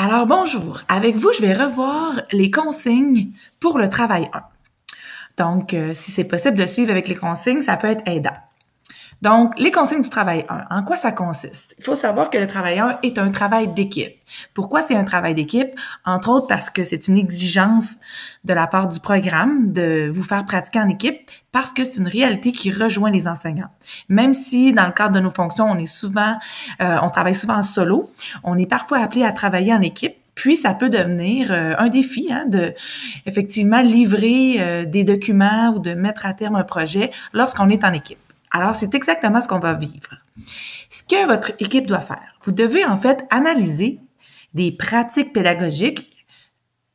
Alors bonjour, avec vous, je vais revoir les consignes pour le travail 1. Donc, euh, si c'est possible de suivre avec les consignes, ça peut être aidant. Donc, les consignes du travail 1, en quoi ça consiste? Il faut savoir que le travail 1 est un travail d'équipe. Pourquoi c'est un travail d'équipe? Entre autres parce que c'est une exigence de la part du programme de vous faire pratiquer en équipe parce que c'est une réalité qui rejoint les enseignants. Même si dans le cadre de nos fonctions, on est souvent, euh, on travaille souvent en solo, on est parfois appelé à travailler en équipe puis ça peut devenir euh, un défi hein, de effectivement livrer euh, des documents ou de mettre à terme un projet lorsqu'on est en équipe. Alors, c'est exactement ce qu'on va vivre. Ce que votre équipe doit faire, vous devez en fait analyser des pratiques pédagogiques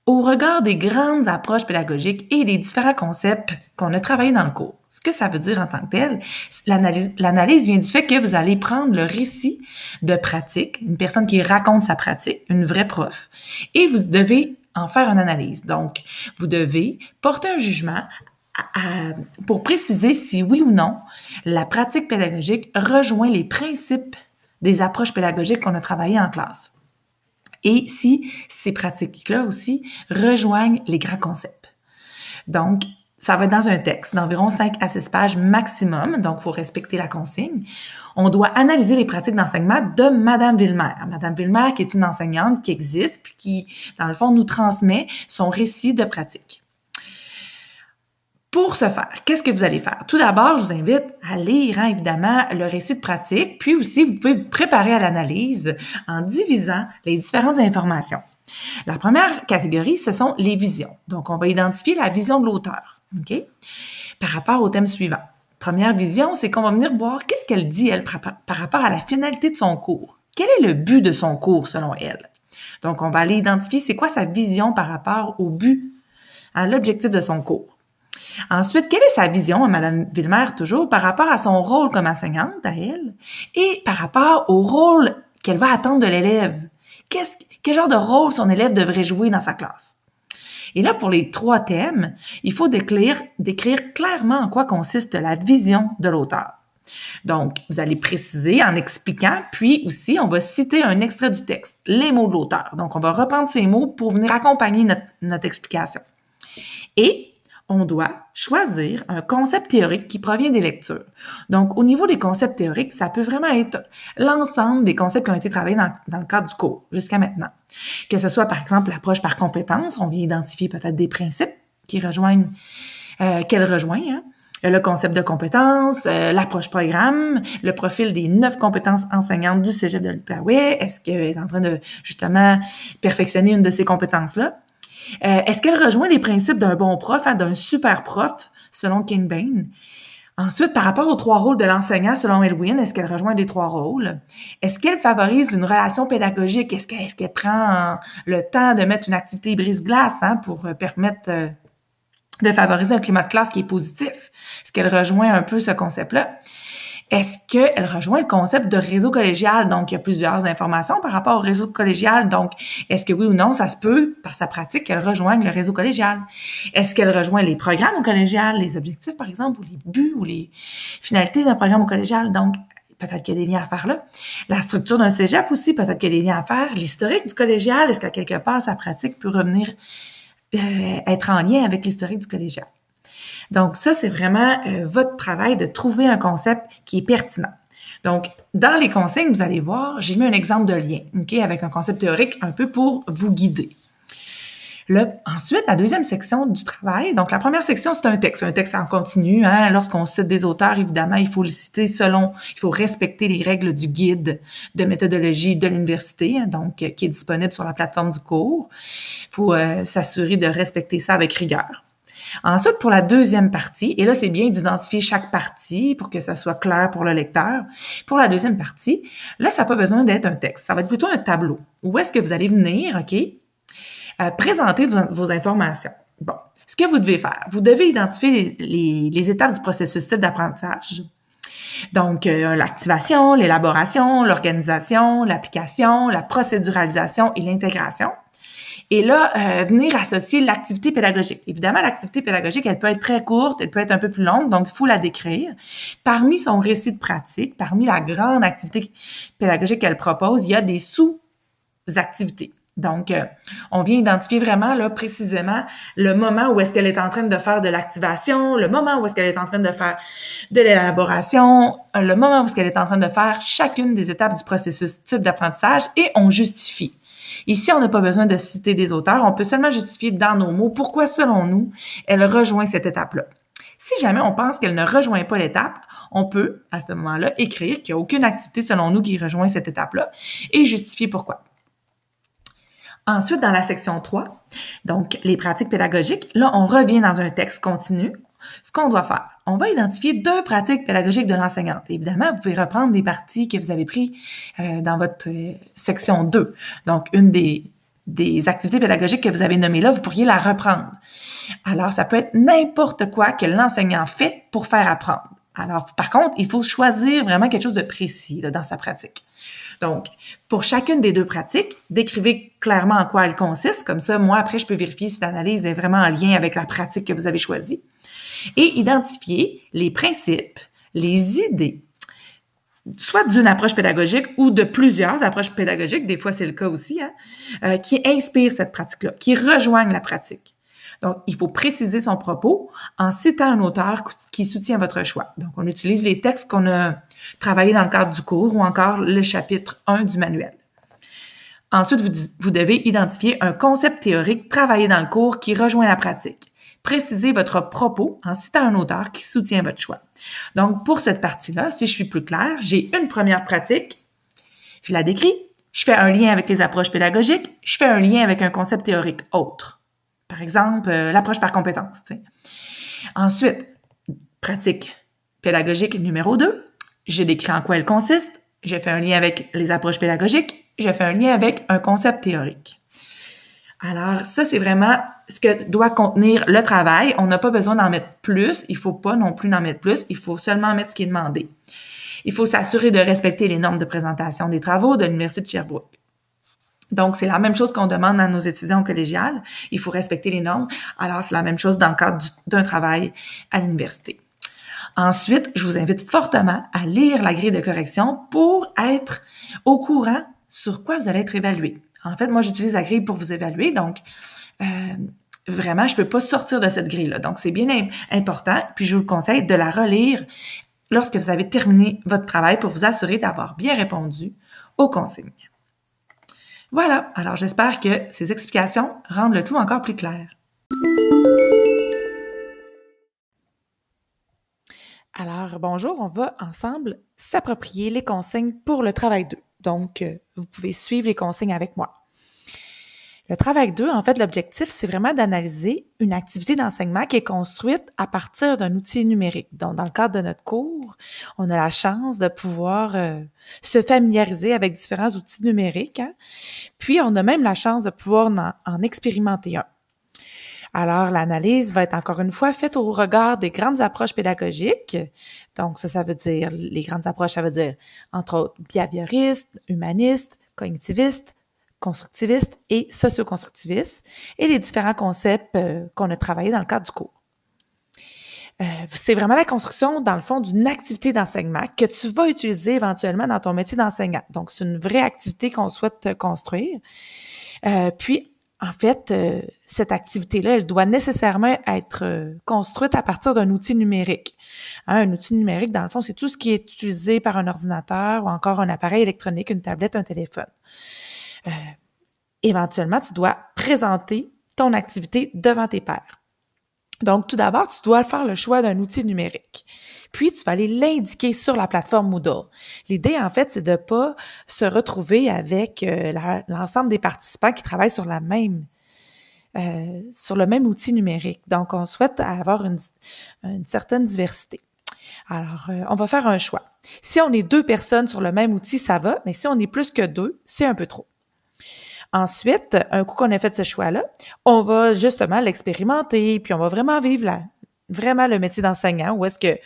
au regard des grandes approches pédagogiques et des différents concepts qu'on a travaillés dans le cours. Ce que ça veut dire en tant que tel, l'analyse vient du fait que vous allez prendre le récit de pratique, une personne qui raconte sa pratique, une vraie prof, et vous devez en faire une analyse. Donc, vous devez porter un jugement pour préciser si oui ou non la pratique pédagogique rejoint les principes des approches pédagogiques qu'on a travaillées en classe. Et si ces pratiques-là aussi rejoignent les grands concepts. Donc, ça va être dans un texte d'environ 5 à 6 pages maximum, donc il faut respecter la consigne. On doit analyser les pratiques d'enseignement de Madame Villemer. Madame Villemer, qui est une enseignante qui existe, puis qui, dans le fond, nous transmet son récit de pratique. Pour ce faire, qu'est-ce que vous allez faire? Tout d'abord, je vous invite à lire, hein, évidemment, le récit de pratique, puis aussi, vous pouvez vous préparer à l'analyse en divisant les différentes informations. La première catégorie, ce sont les visions. Donc, on va identifier la vision de l'auteur, OK? Par rapport au thème suivant. Première vision, c'est qu'on va venir voir qu'est-ce qu'elle dit, elle, par rapport à la finalité de son cours. Quel est le but de son cours, selon elle? Donc, on va aller identifier c'est quoi sa vision par rapport au but, à l'objectif de son cours. Ensuite, quelle est sa vision, Madame Villemer, toujours, par rapport à son rôle comme enseignante, à elle, et par rapport au rôle qu'elle va attendre de l'élève? Qu'est-ce, quel genre de rôle son élève devrait jouer dans sa classe? Et là, pour les trois thèmes, il faut décrire, décrire clairement en quoi consiste la vision de l'auteur. Donc, vous allez préciser en expliquant, puis aussi, on va citer un extrait du texte, les mots de l'auteur. Donc, on va reprendre ces mots pour venir accompagner notre, notre explication. Et on doit choisir un concept théorique qui provient des lectures. Donc, au niveau des concepts théoriques, ça peut vraiment être l'ensemble des concepts qui ont été travaillés dans, le cadre du cours jusqu'à maintenant. Que ce soit, par exemple, l'approche par compétence, on vient identifier peut-être des principes qui rejoignent, euh, qu'elle rejoint, hein. le concept de compétence, euh, l'approche programme, le profil des neuf compétences enseignantes du Cégep de l'Outaouais. Est-ce qu'elle est en train de justement perfectionner une de ces compétences-là? Euh, est-ce qu'elle rejoint les principes d'un bon prof, d'un super prof, selon King Bain? Ensuite, par rapport aux trois rôles de l'enseignant, selon Elwin, est-ce qu'elle rejoint les trois rôles? Est-ce qu'elle favorise une relation pédagogique? Est-ce qu'elle prend le temps de mettre une activité brise-glace hein, pour euh, permettre euh, de favoriser un climat de classe qui est positif? Est-ce qu'elle rejoint un peu ce concept-là? Est-ce qu'elle rejoint le concept de réseau collégial? Donc, il y a plusieurs informations par rapport au réseau collégial. Donc, est-ce que oui ou non, ça se peut, par sa pratique, qu'elle rejoigne le réseau collégial? Est-ce qu'elle rejoint les programmes au collégial, les objectifs, par exemple, ou les buts ou les finalités d'un programme au collégial? Donc, peut-être qu'il y a des liens à faire là. La structure d'un cégep aussi, peut-être qu'il y a des liens à faire. L'historique du collégial, est-ce qu'à quelque part, sa pratique peut revenir euh, être en lien avec l'historique du collégial? Donc ça, c'est vraiment euh, votre travail de trouver un concept qui est pertinent. Donc, dans les consignes, vous allez voir, j'ai mis un exemple de lien, OK, avec un concept théorique un peu pour vous guider. Ensuite, la deuxième section du travail. Donc, la première section, c'est un texte. Un texte en continu. Hein. Lorsqu'on cite des auteurs, évidemment, il faut le citer selon, il faut respecter les règles du guide de méthodologie de l'université, hein, donc, euh, qui est disponible sur la plateforme du cours. Il faut euh, s'assurer de respecter ça avec rigueur. Ensuite, pour la deuxième partie, et là, c'est bien d'identifier chaque partie pour que ça soit clair pour le lecteur. Pour la deuxième partie, là, ça n'a pas besoin d'être un texte. Ça va être plutôt un tableau. Où est-ce que vous allez venir, OK, euh, présenter vos, informations. Bon, ce que vous devez faire, vous devez identifier les, étapes du processus type d'apprentissage. Donc, euh, l'activation, l'élaboration, l'organisation, l'application, la procéduralisation et l'intégration. Et là, euh, venir associer l'activité pédagogique. Évidemment, l'activité pédagogique, elle peut être très courte, elle peut être un peu plus longue, donc il faut la décrire. Parmi son récit de pratique, parmi la grande activité pédagogique qu'elle propose, il y a des sous-activités. Donc, euh, on vient identifier vraiment là précisément le moment où est-ce qu'elle est en train de faire de l'activation, le moment où est-ce qu'elle est en train de faire de l'élaboration, euh, le moment où est-ce qu'elle est en train de faire chacune des étapes du processus type d'apprentissage et on justifie. Ici, on n'a pas besoin de citer des auteurs, on peut seulement justifier dans nos mots pourquoi, selon nous, elle rejoint cette étape-là. Si jamais on pense qu'elle ne rejoint pas l'étape, on peut, à ce moment-là, écrire qu'il n'y a aucune activité selon nous qui rejoint cette étape-là et justifier pourquoi. Ensuite, dans la section 3, donc les pratiques pédagogiques, là, on revient dans un texte continu. Ce qu'on doit faire, on va identifier deux pratiques pédagogiques de l'enseignante. Évidemment, vous pouvez reprendre des parties que vous avez prises euh, dans votre euh, section 2. Donc, une des, des activités pédagogiques que vous avez nommées là, vous pourriez la reprendre. Alors, ça peut être n'importe quoi que l'enseignant fait pour faire apprendre. Alors, par contre, il faut choisir vraiment quelque chose de précis dans sa pratique. Donc, pour chacune des deux pratiques, décrivez clairement en quoi elles consistent. Comme ça, moi, après, je peux vérifier si l'analyse est vraiment en lien avec la pratique que vous avez choisie. Et identifier les principes, les idées, soit d'une approche pédagogique ou de plusieurs approches pédagogiques, des fois c'est le cas aussi, hein, euh, qui inspirent cette pratique-là, qui rejoignent la pratique. Donc, il faut préciser son propos en citant un auteur qui soutient votre choix. Donc, on utilise les textes qu'on a travaillés dans le cadre du cours ou encore le chapitre 1 du manuel. Ensuite, vous, devez identifier un concept théorique travaillé dans le cours qui rejoint la pratique. Précisez votre propos en citant un auteur qui soutient votre choix. Donc, pour cette partie-là, si je suis plus claire, j'ai une première pratique, je la décris, je fais un lien avec les approches pédagogiques, je fais un lien avec un concept théorique autre. Par exemple, euh, l'approche par compétence. Ensuite, pratique pédagogique numéro 2. J'ai décrit en quoi elle consiste. J'ai fait un lien avec les approches pédagogiques. J'ai fait un lien avec un concept théorique. Alors, ça, c'est vraiment ce que doit contenir le travail. On n'a pas besoin d'en mettre plus. Il faut pas non plus d'en mettre plus. Il faut seulement mettre ce qui est demandé. Il faut s'assurer de respecter les normes de présentation des travaux de l'Université de Sherbrooke. Donc, c'est la même chose qu'on demande à nos étudiants collégiales. Il faut respecter les normes. Alors, c'est la même chose dans le cadre d'un travail à l'université. Ensuite, je vous invite fortement à lire la grille de correction pour être au courant sur quoi vous allez être évalué. En fait, moi, j'utilise la grille pour vous évaluer. Donc, euh, vraiment, je peux pas sortir de cette grille-là. Donc, c'est bien important. Puis, je vous conseille de la relire lorsque vous avez terminé votre travail pour vous assurer d'avoir bien répondu aux consignes. Voilà, alors j'espère que ces explications rendent le tout encore plus clair. Alors, bonjour, on va ensemble s'approprier les consignes pour le travail 2. Donc, euh, vous pouvez suivre les consignes avec moi. Le travail 2, en fait, l'objectif, c'est vraiment d'analyser une activité d'enseignement qui est construite à partir d'un outil numérique. Donc, dans le cadre de notre cours, on a la chance de pouvoir euh, se familiariser avec différents outils numériques. Hein. Puis, on a même la chance de pouvoir en, expérimenter un. Alors, l'analyse va être encore une fois faite au regard des grandes approches pédagogiques. Donc, ça, ça veut dire, les grandes approches, ça veut dire, entre autres, behavioristes, humanistes, cognitivistes, constructiviste et socioconstructiviste et les différents concepts euh, qu'on a travaillés dans le cadre du cours. Euh, c'est vraiment la construction, dans le fond, d'une activité d'enseignement que tu vas utiliser éventuellement dans ton métier d'enseignant. Donc, c'est une vraie activité qu'on souhaite construire. Euh, puis, en fait, cette activité-là, elle doit nécessairement être construite à partir d'un outil numérique. Hein, un outil numérique, dans le fond, c'est tout ce qui est utilisé par un ordinateur ou encore un appareil électronique, une tablette, un téléphone. Euh, éventuellement, tu dois présenter ton activité devant tes pairs. Donc, tout d'abord, tu dois faire le choix d'un outil numérique. Puis, tu vas aller l'indiquer sur la plateforme Moodle. L'idée, en fait, c'est de pas se retrouver avec euh, l'ensemble des participants qui travaillent sur la même euh, sur le même outil numérique. Donc, on souhaite avoir une, une certaine diversité. Alors, on va faire un choix. Si on est deux personnes sur le même outil, ça va, mais si on est plus que deux, c'est un peu trop. Ensuite, un coup qu'on a fait ce choix-là, on va justement l'expérimenter, puis on va vraiment vivre là, vraiment le métier d'enseignant, où est-ce que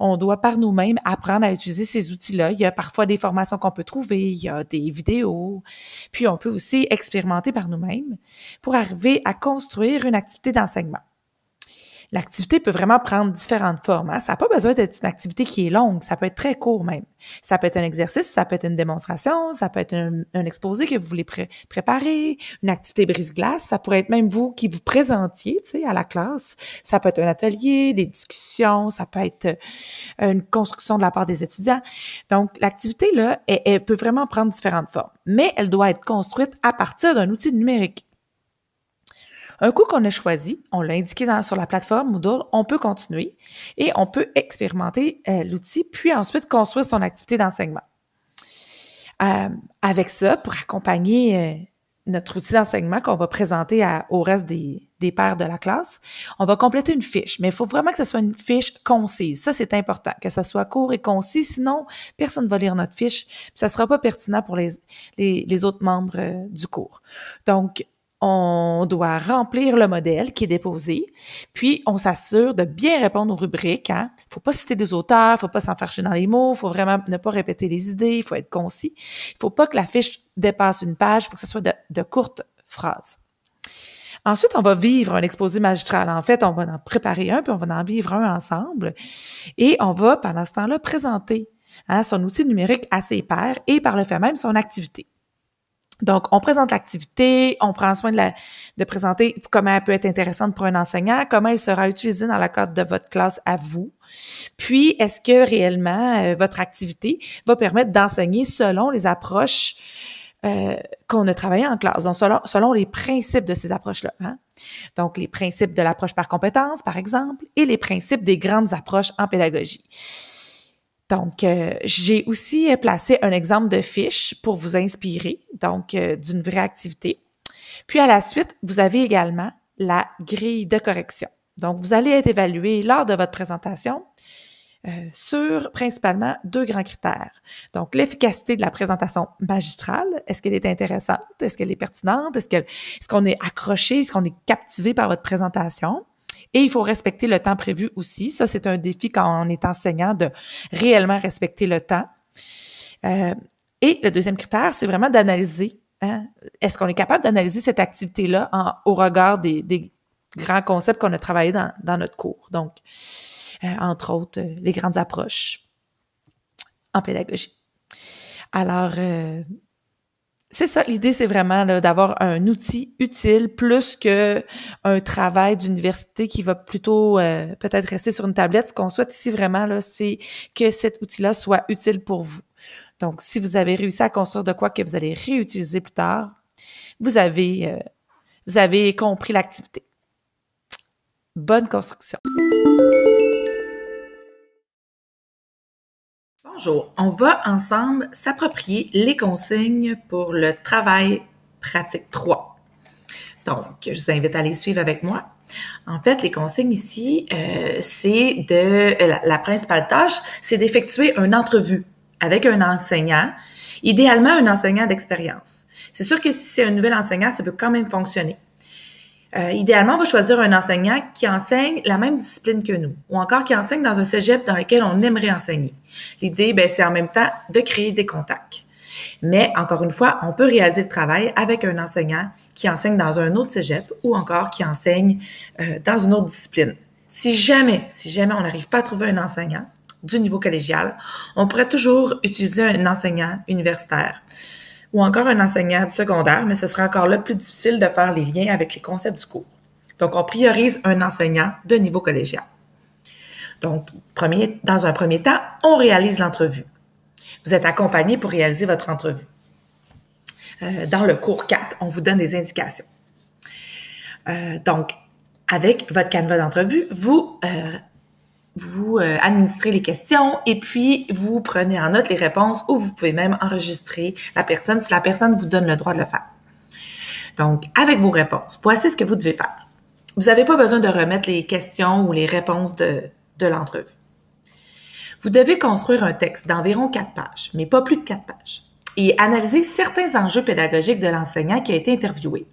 on doit par nous-mêmes apprendre à utiliser ces outils-là. Il y a parfois des formations qu'on peut trouver, il y a des vidéos, puis on peut aussi expérimenter par nous-mêmes pour arriver à construire une activité d'enseignement. L'activité peut vraiment prendre différentes formes. Hein. Ça n'a pas besoin d'être une activité qui est longue, ça peut être très court même. Ça peut être un exercice, ça peut être une démonstration, ça peut être un, exposé que vous voulez préparer, une activité brise-glace, ça pourrait être même vous qui vous présentiez à la classe. Ça peut être un atelier, des discussions, ça peut être euh, une construction de la part des étudiants. Donc, l'activité, là, elle peut vraiment prendre différentes formes, mais elle doit être construite à partir d'un outil numérique. Un coup qu'on a choisi, on l'a indiqué sur la plateforme Moodle, on peut continuer et on peut expérimenter euh, l'outil, puis ensuite construire son activité d'enseignement. Euh, avec ça, pour accompagner euh, notre outil d'enseignement qu'on va présenter au reste des, des pairs de la classe, on va compléter une fiche. Mais il faut vraiment que ce soit une fiche concise. Ça, c'est important, que ce soit court et concis. Sinon, personne ne va lire notre fiche. Ça ne sera pas pertinent pour les autres membres du cours. Donc, on doit remplir le modèle qui est déposé, puis on s'assure de bien répondre aux rubriques. Hein. Faut pas citer des auteurs, faut pas s'enfarger dans les mots, faut vraiment ne pas répéter les idées, il faut être concis. Il faut pas que la fiche dépasse une page, il faut que ce soit de, courtes phrases. Ensuite, on va vivre un exposé magistral. En fait, on va en préparer un, puis on va en vivre un ensemble. Et on va, pendant ce temps-là, présenter hein, son outil numérique à ses pairs et par le fait même son activité. Donc, on présente l'activité, on prend soin de, la, présenter comment elle peut être intéressante pour un enseignant, comment elle sera utilisée dans la cadre de votre classe à vous. Puis, est-ce que réellement euh, votre activité va permettre d'enseigner selon les approches euh, qu'on a travaillé en classe, donc selon, selon les principes de ces approches-là. Hein? Donc, les principes de l'approche par compétence, par exemple, et les principes des grandes approches en pédagogie. Donc, euh, j'ai aussi euh, placé un exemple de fiche pour vous inspirer, donc euh, d'une vraie activité. Puis à la suite, vous avez également la grille de correction. Donc, vous allez être évalué lors de votre présentation sur principalement deux grands critères. Donc, l'efficacité de la présentation magistrale. Est-ce qu'elle est intéressante? Est-ce qu'elle est pertinente? Est-ce qu'on est, est accroché? Est-ce qu'on est captivé par votre présentation? Et il faut respecter le temps prévu aussi. Ça, c'est un défi quand on est enseignant de réellement respecter le temps. Euh, et le deuxième critère, c'est vraiment d'analyser. Hein, est-ce qu'on est capable d'analyser cette activité-là au regard des, grands concepts qu'on a travaillés dans, notre cours? Donc, euh, entre autres, euh, les grandes approches en pédagogie. Alors, c'est ça, l'idée, c'est vraiment d'avoir un outil utile plus que un travail d'université qui va plutôt euh, peut-être rester sur une tablette. Ce qu'on souhaite ici vraiment, c'est que cet outil-là soit utile pour vous. Donc, si vous avez réussi à construire de quoi que vous allez réutiliser plus tard, vous avez, euh, vous avez compris l'activité. Bonne construction. Bonjour, on va ensemble s'approprier les consignes pour le travail pratique 3. Donc, je vous invite à les suivre avec moi. En fait, les consignes ici, euh, c'est de la, principale tâche, c'est d'effectuer une entrevue avec un enseignant, idéalement un enseignant d'expérience. C'est sûr que si c'est un nouvel enseignant, ça peut quand même fonctionner. Euh, idéalement, on va choisir un enseignant qui enseigne la même discipline que nous, ou encore qui enseigne dans un cégep dans lequel on aimerait enseigner. L'idée, ben, c'est en même temps de créer des contacts. Mais encore une fois, on peut réaliser le travail avec un enseignant qui enseigne dans un autre cégep ou encore qui enseigne euh, dans une autre discipline. Si jamais, si jamais on n'arrive pas à trouver un enseignant du niveau collégial, on pourrait toujours utiliser un enseignant universitaire ou encore un enseignant du secondaire, mais ce sera encore là plus difficile de faire les liens avec les concepts du cours. Donc, on priorise un enseignant de niveau collégial. Donc, premier, dans un premier temps, on réalise l'entrevue. Vous êtes accompagné pour réaliser votre entrevue. Euh, dans le cours 4, on vous donne des indications. Euh, donc, avec votre canevas d'entrevue, vous euh, vous euh, administrez les questions et puis vous prenez en note les réponses ou vous pouvez même enregistrer la personne si la personne vous donne le droit de le faire. Donc, avec vos réponses, voici ce que vous devez faire. Vous n'avez pas besoin de remettre les questions ou les réponses de, de l'entrevue. Vous devez construire un texte d'environ quatre pages, mais pas plus de quatre pages, et analyser certains enjeux pédagogiques de l'enseignant qui a été interviewé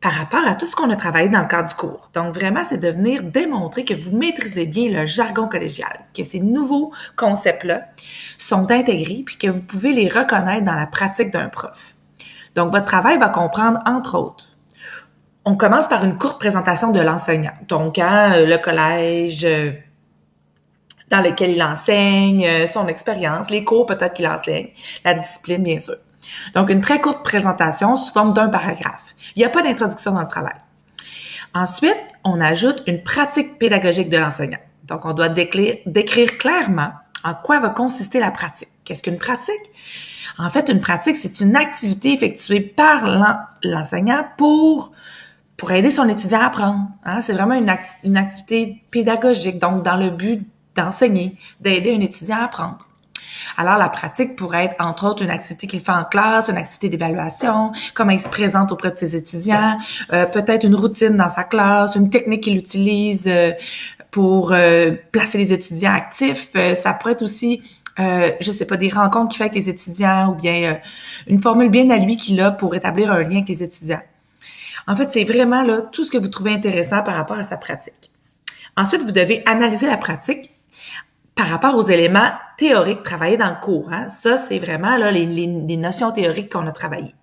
par rapport à tout ce qu'on a travaillé dans le cadre du cours. Donc, vraiment, c'est de venir démontrer que vous maîtrisez bien le jargon collégial, que ces nouveaux concepts-là sont intégrés, puis que vous pouvez les reconnaître dans la pratique d'un prof. Donc, votre travail va comprendre, entre autres, on commence par une courte présentation de l'enseignant. Donc, hein, le collège euh, dans lequel il enseigne, euh, son expérience, les cours peut-être qu'il enseigne, la discipline, bien sûr. Donc, une très courte présentation sous forme d'un paragraphe. Il n'y a pas d'introduction dans le travail. Ensuite, on ajoute une pratique pédagogique de l'enseignant. Donc, on doit décrire, clairement en quoi va consister la pratique. Qu'est-ce qu'une pratique? En fait, une pratique, c'est une activité effectuée par l'enseignant pour aider son étudiant à apprendre. Hein? C'est vraiment une activité pédagogique, donc dans le but d'enseigner, d'aider un étudiant à apprendre. Alors, la pratique pourrait être, entre autres, une activité qu'il fait en classe, une activité d'évaluation, comment il se présente auprès de ses étudiants, euh, peut-être une routine dans sa classe, une technique qu'il utilise euh, pour euh, placer les étudiants actifs. ça pourrait être aussi, je sais pas, des rencontres qu'il fait avec les étudiants ou bien une formule bien à lui qu'il a pour établir un lien avec les étudiants. En fait, c'est vraiment là tout ce que vous trouvez intéressant par rapport à sa pratique. Ensuite, vous devez analyser la pratique par rapport aux éléments théoriques travaillés dans le cours. Hein. Ça, c'est vraiment là, les, notions théoriques qu'on a travaillées.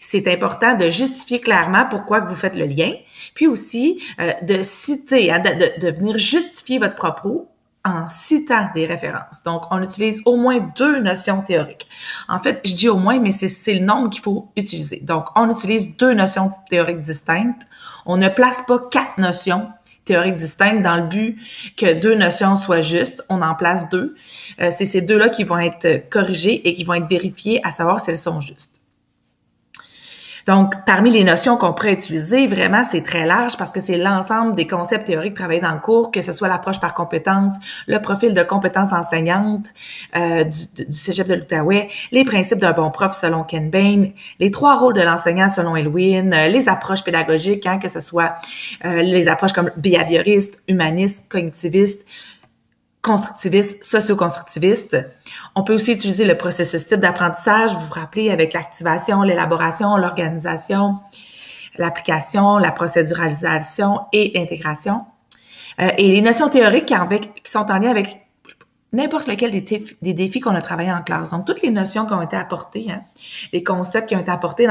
C'est important de justifier clairement pourquoi que vous faites le lien, puis aussi euh, de citer, hein, de, de, venir justifier votre propos en citant des références. Donc, on utilise au moins deux notions théoriques. En fait, je dis au moins, mais c'est le nombre qu'il faut utiliser. Donc, on utilise deux notions théoriques distinctes. On ne place pas quatre notions théoriques distinctes dans le but que deux notions soient justes. On en place deux. Euh, c'est ces deux-là qui vont être corrigées et qui vont être vérifiées à savoir si elles sont justes. Donc, parmi les notions qu'on pourrait utiliser, vraiment, c'est très large parce que c'est l'ensemble des concepts théoriques travaillés dans le cours, que ce soit l'approche par compétence, le profil de compétences enseignantes euh, du, du cégep de l'Outaouais, les principes d'un bon prof selon Ken Bain, les trois rôles de l'enseignant selon Elwin, euh, les approches pédagogiques, hein, que ce soit euh, les approches comme behavioriste, humaniste, cognitiviste, constructiviste, socio-constructiviste. On peut aussi utiliser le processus type d'apprentissage, vous vous rappelez, avec l'activation, l'élaboration, l'organisation, l'application, la procéduralisation et l'intégration. Euh, et les notions théoriques qui, sont en lien avec n'importe lequel des, défis qu'on a travaillé en classe. Donc, toutes les notions qui ont été apportées, hein, les concepts qui ont été apportés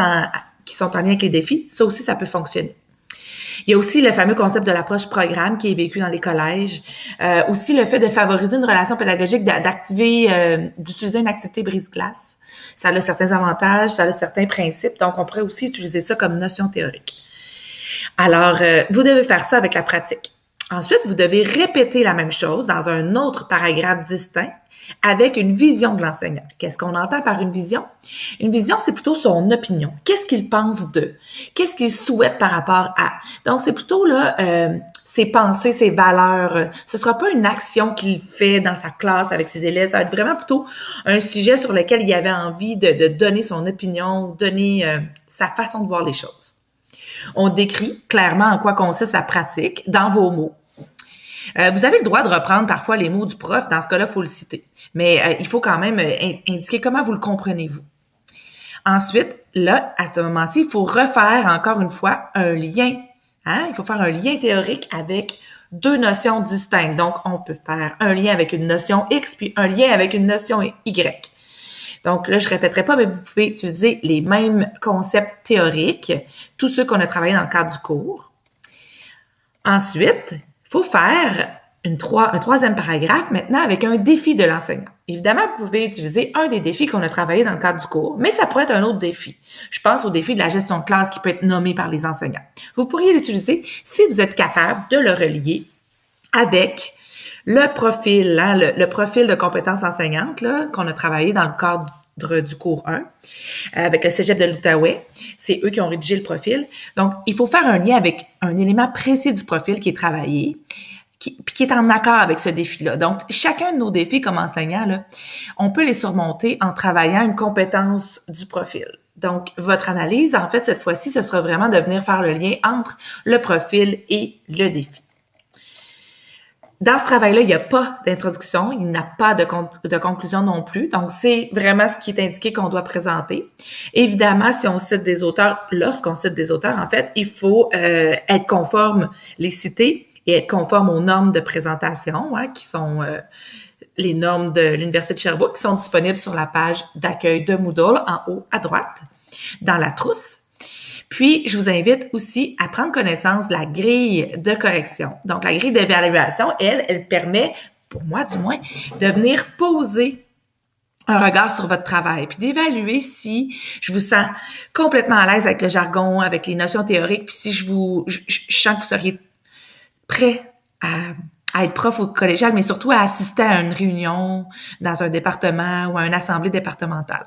qui sont en lien avec les défis, ça aussi, ça peut fonctionner. Il y a aussi le fameux concept de l'approche programme qui est vécu dans les collèges. Euh, aussi le fait de favoriser une relation pédagogique, d'activer, euh, d'utiliser une activité brise-glace. Ça a certains avantages, ça a certains principes. Donc, on pourrait aussi utiliser ça comme notion théorique. Alors, euh, vous devez faire ça avec la pratique. Ensuite, vous devez répéter la même chose dans un autre paragraphe distinct avec une vision de l'enseignant. Qu'est-ce qu'on entend par une vision? Une vision, c'est plutôt son opinion. Qu'est-ce qu'il pense de? Qu'est-ce qu'il souhaite par rapport à? Donc, c'est plutôt là euh, ses pensées, ses valeurs. Ce sera pas une action qu'il fait dans sa classe avec ses élèves. Ça va être vraiment plutôt un sujet sur lequel il avait envie de, donner son opinion, donner euh, sa façon de voir les choses. On décrit clairement en quoi consiste la pratique dans vos mots. Euh, vous avez le droit de reprendre parfois les mots du prof. Dans ce cas-là, il faut le citer. Mais euh, il faut quand même euh, indiquer comment vous le comprenez-vous. Ensuite, là, à ce moment-ci, il faut refaire encore une fois un lien. Hein? Il faut faire un lien théorique avec deux notions distinctes. Donc, on peut faire un lien avec une notion X puis un lien avec une notion Y. Donc là, je répéterai pas, mais vous pouvez utiliser les mêmes concepts théoriques, tous ceux qu'on a travaillé dans le cadre du cours. Ensuite, il faut faire un troisième paragraphe maintenant avec un défi de l'enseignant. Évidemment, vous pouvez utiliser un des défis qu'on a travaillé dans le cadre du cours, mais ça pourrait être un autre défi. Je pense au défi de la gestion de classe qui peut être nommé par les enseignants. Vous pourriez l'utiliser si vous êtes capable de le relier avec le profil, hein, le, profil de compétences enseignantes qu'on a travaillé dans le cadre du cours 1 avec le cégep de l'Outaouais. C'est eux qui ont rédigé le profil. Donc, il faut faire un lien avec un élément précis du profil qui est travaillé, qui, qui est en accord avec ce défi-là. Donc, chacun de nos défis comme enseignant, on peut les surmonter en travaillant une compétence du profil. Donc, votre analyse, en fait, cette fois-ci, ce sera vraiment de venir faire le lien entre le profil et le défi. Dans ce travail-là, il n'y a pas d'introduction, il n'y a pas de, conclusion non plus. Donc, c'est vraiment ce qui est indiqué qu'on doit présenter. Évidemment, si on cite des auteurs, lorsqu'on cite des auteurs, en fait, il faut euh, être conforme, les citer et être conforme aux normes de présentation, hein, qui sont euh, les normes de l'Université de Sherbrooke, qui sont disponibles sur la page d'accueil de Moodle en haut à droite, dans la trousse. Puis, je vous invite aussi à prendre connaissance de la grille de correction. Donc, la grille d'évaluation, elle, elle permet, pour moi du moins, de venir poser un regard sur votre travail, puis d'évaluer si je vous sens complètement à l'aise avec le jargon, avec les notions théoriques, puis si je vous, je, sens que vous seriez prêt à, être prof au collégial, mais surtout à assister à une réunion dans un département ou à une assemblée départementale.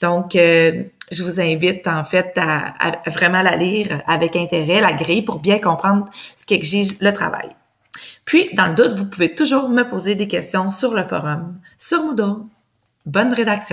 Donc, euh, je vous invite en fait à, vraiment la lire avec intérêt, la grille, pour bien comprendre ce qu'exige le travail. Puis, dans le doute, vous pouvez toujours me poser des questions sur le forum, sur Moodle, Bonne rédaction!